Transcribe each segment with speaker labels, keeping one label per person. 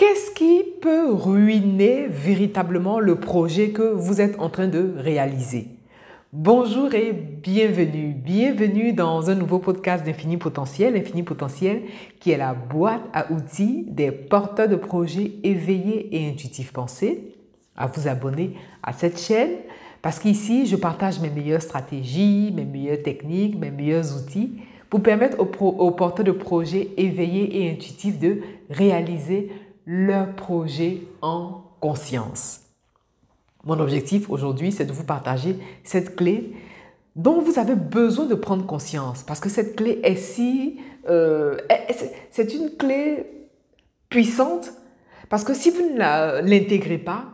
Speaker 1: Qu'est-ce qui peut ruiner véritablement le projet que vous êtes en train de réaliser? Bonjour et bienvenue. Bienvenue dans un nouveau podcast d'Infini Potentiel. Infini Potentiel qui est la boîte à outils des porteurs de projets éveillés et intuitifs pensés. À vous abonner à cette chaîne parce qu'ici, je partage mes meilleures stratégies, mes meilleures techniques, mes meilleurs outils pour permettre aux, porteurs de projets éveillés et intuitifs de réaliser leur projet en conscience. Mon objectif aujourd'hui, c'est de vous partager cette clé dont vous avez besoin de prendre conscience parce que cette clé est si... Euh, c'est une clé puissante parce que si vous ne l'intégrez pas,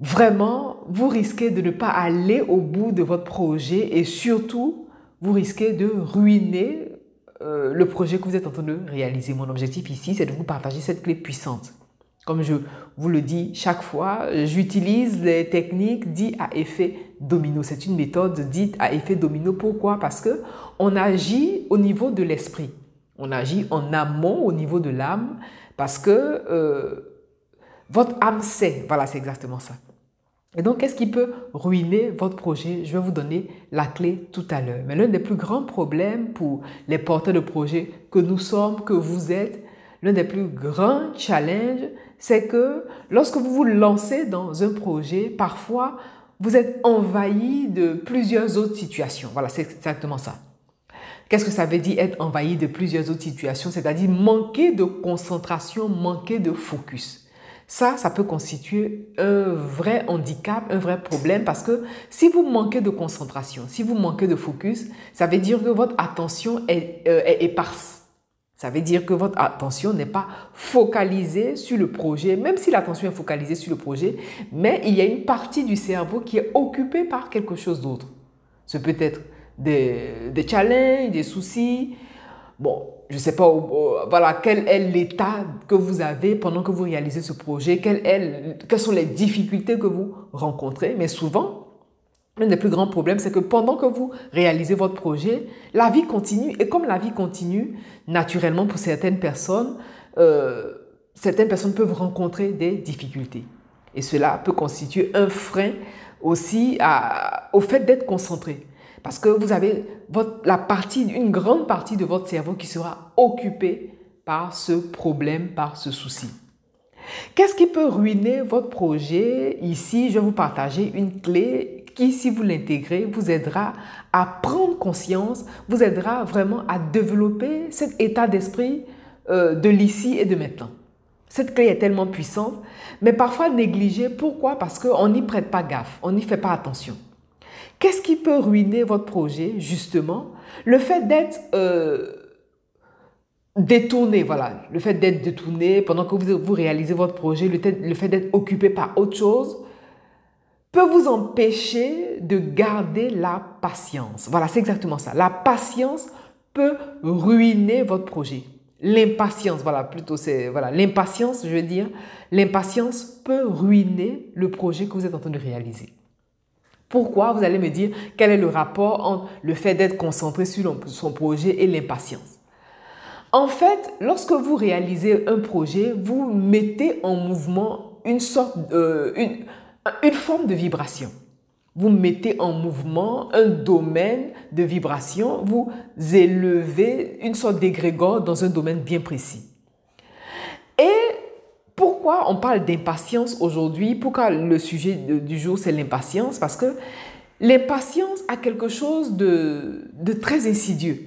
Speaker 1: vraiment, vous risquez de ne pas aller au bout de votre projet et surtout, vous risquez de ruiner euh, le projet que vous êtes en train de réaliser. Mon objectif ici, c'est de vous partager cette clé puissante. Comme je vous le dis chaque fois, j'utilise les techniques dites à effet domino. C'est une méthode dite à effet domino. Pourquoi? Parce que on agit au niveau de l'esprit. On agit en amont au niveau de l'âme parce que euh, votre âme sait. Voilà, c'est exactement ça. Et donc, qu'est-ce qui peut ruiner votre projet? Je vais vous donner la clé tout à l'heure. Mais l'un des plus grands problèmes pour les porteurs de projets que nous sommes, que vous êtes, l'un des plus grands challenges, c'est que lorsque vous vous lancez dans un projet, parfois, vous êtes envahi de plusieurs autres situations. Voilà, c'est exactement ça. Qu'est-ce que ça veut dire être envahi de plusieurs autres situations? C'est-à-dire manquer de concentration, manquer de focus. Ça, ça peut constituer un vrai handicap, un vrai problème parce que si vous manquez de concentration, si vous manquez de focus, ça veut dire que votre attention est, euh, éparse. Ça veut dire que votre attention n'est pas focalisée sur le projet, même si l'attention est focalisée sur le projet, mais il y a une partie du cerveau qui est occupée par quelque chose d'autre. Ce peut être des, des challenges, des soucis, Bon, je ne sais pas voilà, quel est l'état que vous avez pendant que vous réalisez ce projet, quelles sont les difficultés que vous rencontrez, mais souvent, l'un des plus grands problèmes, c'est que pendant que vous réalisez votre projet, la vie continue. Et comme la vie continue, naturellement, pour certaines personnes, euh, certaines personnes peuvent rencontrer des difficultés. Et cela peut constituer un frein aussi au fait d'être concentré. Parce que vous avez la partie, une grande partie de votre cerveau qui sera occupée par ce problème, par ce souci. Qu'est-ce qui peut ruiner votre projet? Ici, je vais vous partager une clé qui, si vous l'intégrez, vous aidera à prendre conscience, vous aidera vraiment à développer cet état d'esprit euh, de l'ici et de maintenant. Cette clé est tellement puissante, mais parfois négligée. Pourquoi? Parce qu'on n'y prête pas gaffe, on n'y fait pas attention. Qu'est-ce qui peut ruiner votre projet, justement? Le fait d'être euh, détourné, voilà, le fait d'être détourné pendant que vous, réalisez votre projet, le, le fait d'être occupé par autre chose, peut vous empêcher de garder la patience. Voilà, c'est exactement ça. La patience peut ruiner votre projet. L'impatience, voilà, plutôt c'est voilà, l'impatience, je veux dire, l'impatience peut ruiner le projet que vous êtes en train de réaliser. Pourquoi Vous allez me dire quel est le rapport entre le fait d'être concentré sur son projet et l'impatience? En fait, lorsque vous réalisez un projet, vous mettez en mouvement une sorte, euh, une, une forme de vibration. Vous mettez en mouvement un domaine de vibration, vous élevez une sorte d'égrégore dans un domaine bien précis. Et on parle d'impatience aujourd'hui? Pourquoi le sujet du jour, c'est l'impatience? Parce que l'impatience a quelque chose de, très insidieux.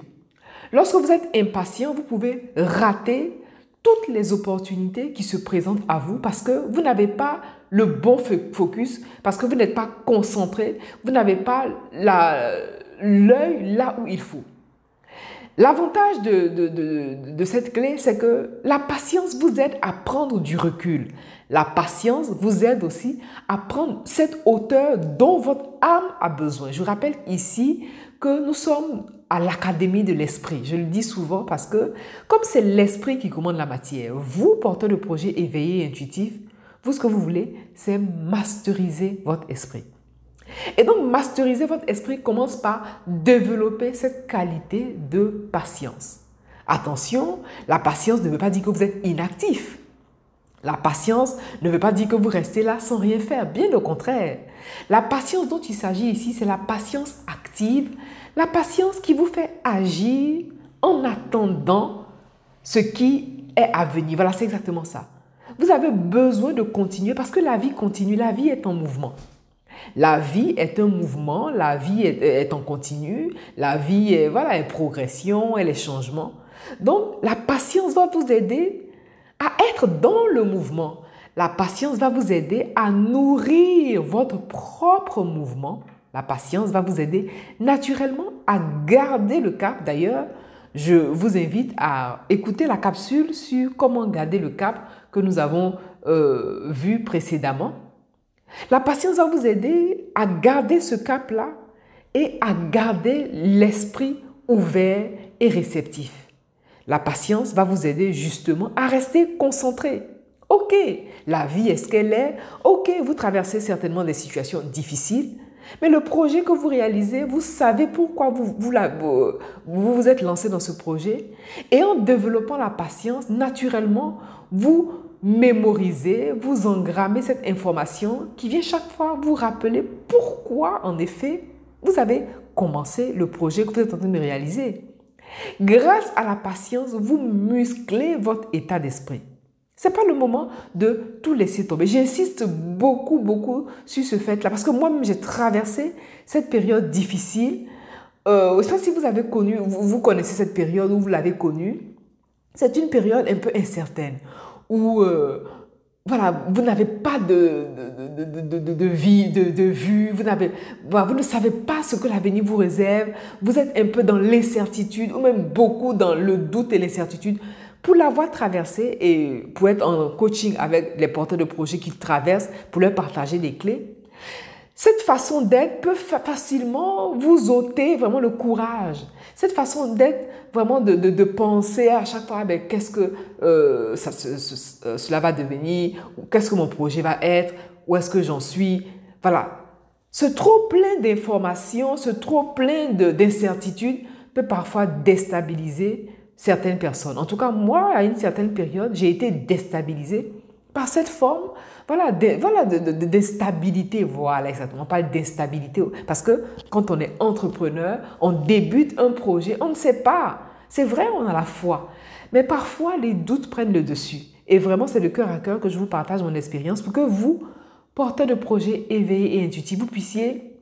Speaker 1: Lorsque vous êtes impatient, vous pouvez rater toutes les opportunités qui se présentent à vous parce que vous n'avez pas le bon focus, parce que vous n'êtes pas concentré, vous n'avez pas l'œil là où il faut. L'avantage de, cette clé, c'est que la patience vous aide à prendre du recul. La patience vous aide aussi à prendre cette hauteur dont votre âme a besoin. Je rappelle ici que nous sommes à l'académie de l'esprit. Je le dis souvent parce que comme c'est l'esprit qui commande la matière, vous, portez le projet éveillé et intuitif, vous, ce que vous voulez, c'est masteriser votre esprit. Et donc, masteriser votre esprit commence par développer cette qualité de patience. Attention, la patience ne veut pas dire que vous êtes inactif. La patience ne veut pas dire que vous restez là sans rien faire, bien au contraire. La patience dont il s'agit ici, c'est la patience active, la patience qui vous fait agir en attendant ce qui est à venir. Voilà, c'est exactement ça. Vous avez besoin de continuer parce que la vie continue, la vie est en mouvement. La vie est un mouvement, la vie est, en continu, la vie est, voilà, est progression, elle est changement. Donc, la patience va vous aider à être dans le mouvement. La patience va vous aider à nourrir votre propre mouvement. La patience va vous aider naturellement à garder le cap. D'ailleurs, je vous invite à écouter la capsule sur comment garder le cap que nous avons euh, vu précédemment. La patience va vous aider à garder ce cap-là et à garder l'esprit ouvert et réceptif. La patience va vous aider justement à rester concentré. Ok, la vie est ce qu'elle est. Ok, vous traversez certainement des situations difficiles. Mais le projet que vous réalisez, vous savez pourquoi vous vous, vous, vous êtes lancé dans ce projet. Et en développant la patience, naturellement, vous mémorisez, vous engrammez cette information qui vient chaque fois vous rappeler pourquoi, en effet, vous avez commencé le projet que vous êtes en train de réaliser. Grâce à la patience, vous musclez votre état d'esprit. Ce n'est pas le moment de tout laisser tomber. J'insiste beaucoup, beaucoup sur ce fait-là parce que moi-même, j'ai traversé cette période difficile. Euh, je sais pas si vous avez connu, vous, connaissez cette période ou vous l'avez connue. C'est une période un peu incertaine où euh, voilà, vous n'avez pas de, vie, de, vue, vous, vous ne savez pas ce que l'avenir vous réserve, vous êtes un peu dans l'incertitude ou même beaucoup dans le doute et l'incertitude. Pour l'avoir traversé et pour être en coaching avec les porteurs de projets qui traversent, pour leur partager des clés, cette façon d'être peut facilement vous ôter vraiment le courage. Cette façon d'être, vraiment de, de, penser à chaque fois, ben, qu'est-ce que euh, ça, euh, cela va devenir, qu'est-ce que mon projet va être, où est-ce que j'en suis. Voilà. Ce trop plein d'informations, ce trop plein d'incertitudes peut parfois déstabiliser certaines personnes. En tout cas, moi, à une certaine période, j'ai été déstabilisée par cette forme voilà, de, voilà d'instabilité. Voilà, exactement. On parle d'instabilité. Parce que quand on est entrepreneur, on débute un projet, on ne sait pas. C'est vrai, on a la foi. Mais parfois, les doutes prennent le dessus. Et vraiment, c'est de cœur à cœur que je vous partage mon expérience pour que vous, porteurs de projets éveillés et intuitifs, vous puissiez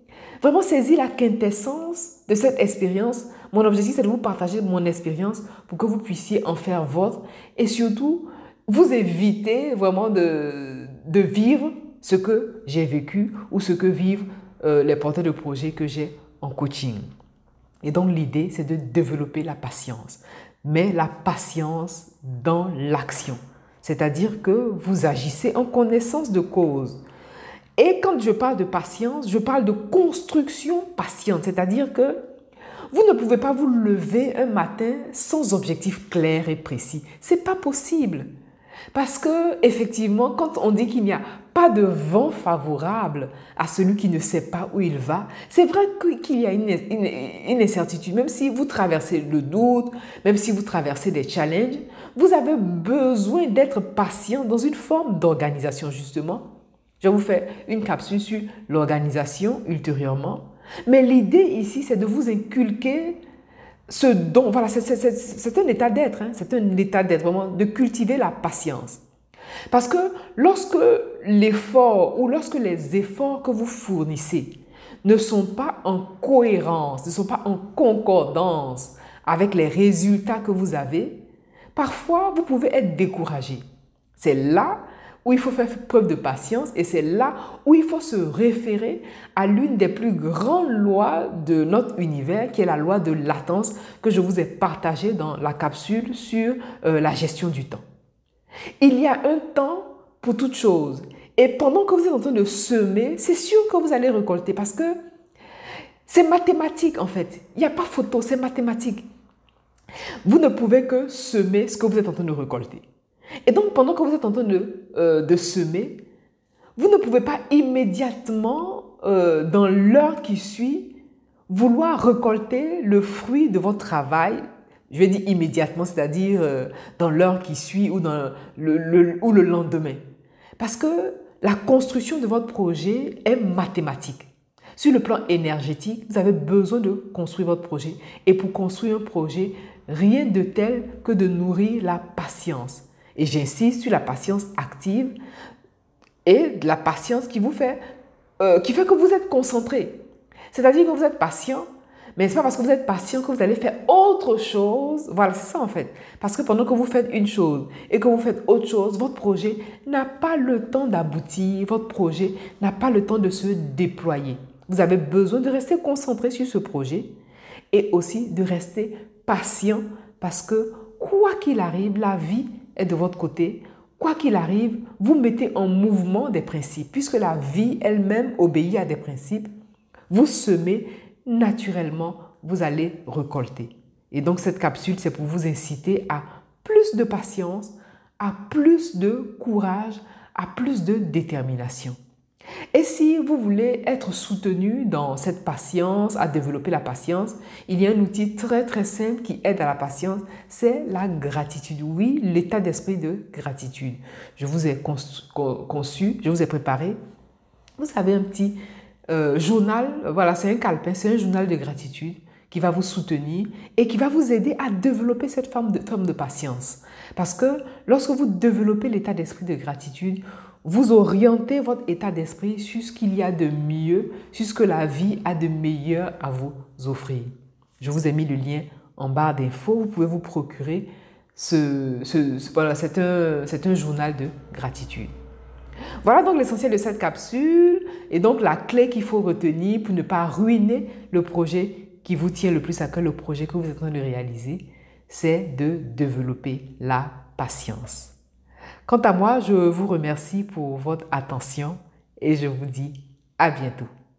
Speaker 1: vraiment saisir la quintessence de cette expérience mon objectif, c'est de vous partager mon expérience pour que vous puissiez en faire votre et surtout vous éviter vraiment de, de vivre ce que j'ai vécu ou ce que vivent euh, les porteurs de projets que j'ai en coaching. Et donc l'idée, c'est de développer la patience, mais la patience dans l'action. C'est-à-dire que vous agissez en connaissance de cause. Et quand je parle de patience, je parle de construction patiente, c'est-à-dire que vous ne pouvez pas vous lever un matin sans objectif clair et précis. C'est pas possible. Parce que, effectivement, quand on dit qu'il n'y a pas de vent favorable à celui qui ne sait pas où il va, c'est vrai qu'il y a une, incertitude. Même si vous traversez le doute, même si vous traversez des challenges, vous avez besoin d'être patient dans une forme d'organisation, justement. Je vous fais une capsule sur l'organisation ultérieurement. Mais l'idée ici, c'est de vous inculquer ce don. Voilà, c'est un état d'être. Hein. c'est un état d'être, vraiment, de cultiver la patience. Parce que lorsque l'effort ou lorsque les efforts que vous fournissez ne sont pas en cohérence, ne sont pas en concordance avec les résultats que vous avez, parfois vous pouvez être découragé. C'est là où il faut faire preuve de patience et c'est là où il faut se référer à l'une des plus grandes lois de notre univers qui est la loi de latence que je vous ai partagée dans la capsule sur euh, la gestion du temps. Il y a un temps pour toute chose et pendant que vous êtes en train de semer, c'est sûr que vous allez récolter parce que c'est mathématique en fait. Il n'y a pas photo, c'est mathématique. Vous ne pouvez que semer ce que vous êtes en train de récolter. Et donc, pendant que vous êtes en train de, euh, semer, vous ne pouvez pas immédiatement, euh, dans l'heure qui suit, vouloir récolter le fruit de votre travail Je vais dire immédiatement, c'est-à-dire euh, dans l'heure qui suit le, ou le lendemain. Parce que la construction de votre projet est mathématique. Sur le plan énergétique, vous avez besoin de construire votre projet. Et pour construire un projet, rien de tel que de nourrir la patience. Et j'insiste sur la patience active et la patience qui vous fait, euh, qui fait que vous êtes concentré. C'est-à-dire que vous êtes patient, mais ce n'est pas parce que vous êtes patient que vous allez faire autre chose. Voilà, c'est ça en fait. Parce que pendant que vous faites une chose et que vous faites autre chose, votre projet n'a pas le temps d'aboutir, votre projet n'a pas le temps de se déployer. Vous avez besoin de rester concentré sur ce projet et aussi de rester patient parce que quoi qu'il arrive, la vie est de votre côté. Quoi qu'il arrive, vous mettez en mouvement des principes. Puisque la vie elle-même obéit à des principes, vous semez naturellement, vous allez récolter. Et donc cette capsule, c'est pour vous inciter à plus de patience, à plus de courage, à plus de détermination. Et si vous voulez être soutenu dans cette patience, à développer la patience, il y a un outil très très simple qui aide à la patience, c'est la gratitude. Oui, l'état d'esprit de gratitude. Je vous ai conçu, je vous ai préparé. Vous avez un petit euh, journal, voilà, c'est un calepin, c'est un journal de gratitude qui va vous soutenir et qui va vous aider à développer cette forme de, forme de patience. Parce que lorsque vous développez l'état d'esprit de gratitude, vous orientez votre état d'esprit sur ce qu'il y a de mieux, sur ce que la vie a de meilleur à vous offrir. Je vous ai mis le lien en barre d'infos. Vous pouvez vous procurer ce, voilà, c'est un, un journal de gratitude. Voilà donc l'essentiel de cette capsule et donc la clé qu'il faut retenir pour ne pas ruiner le projet qui vous tient le plus à cœur, le projet que vous êtes en train de réaliser, c'est de développer la patience. Quant à moi, je vous remercie pour votre attention et je vous dis à bientôt.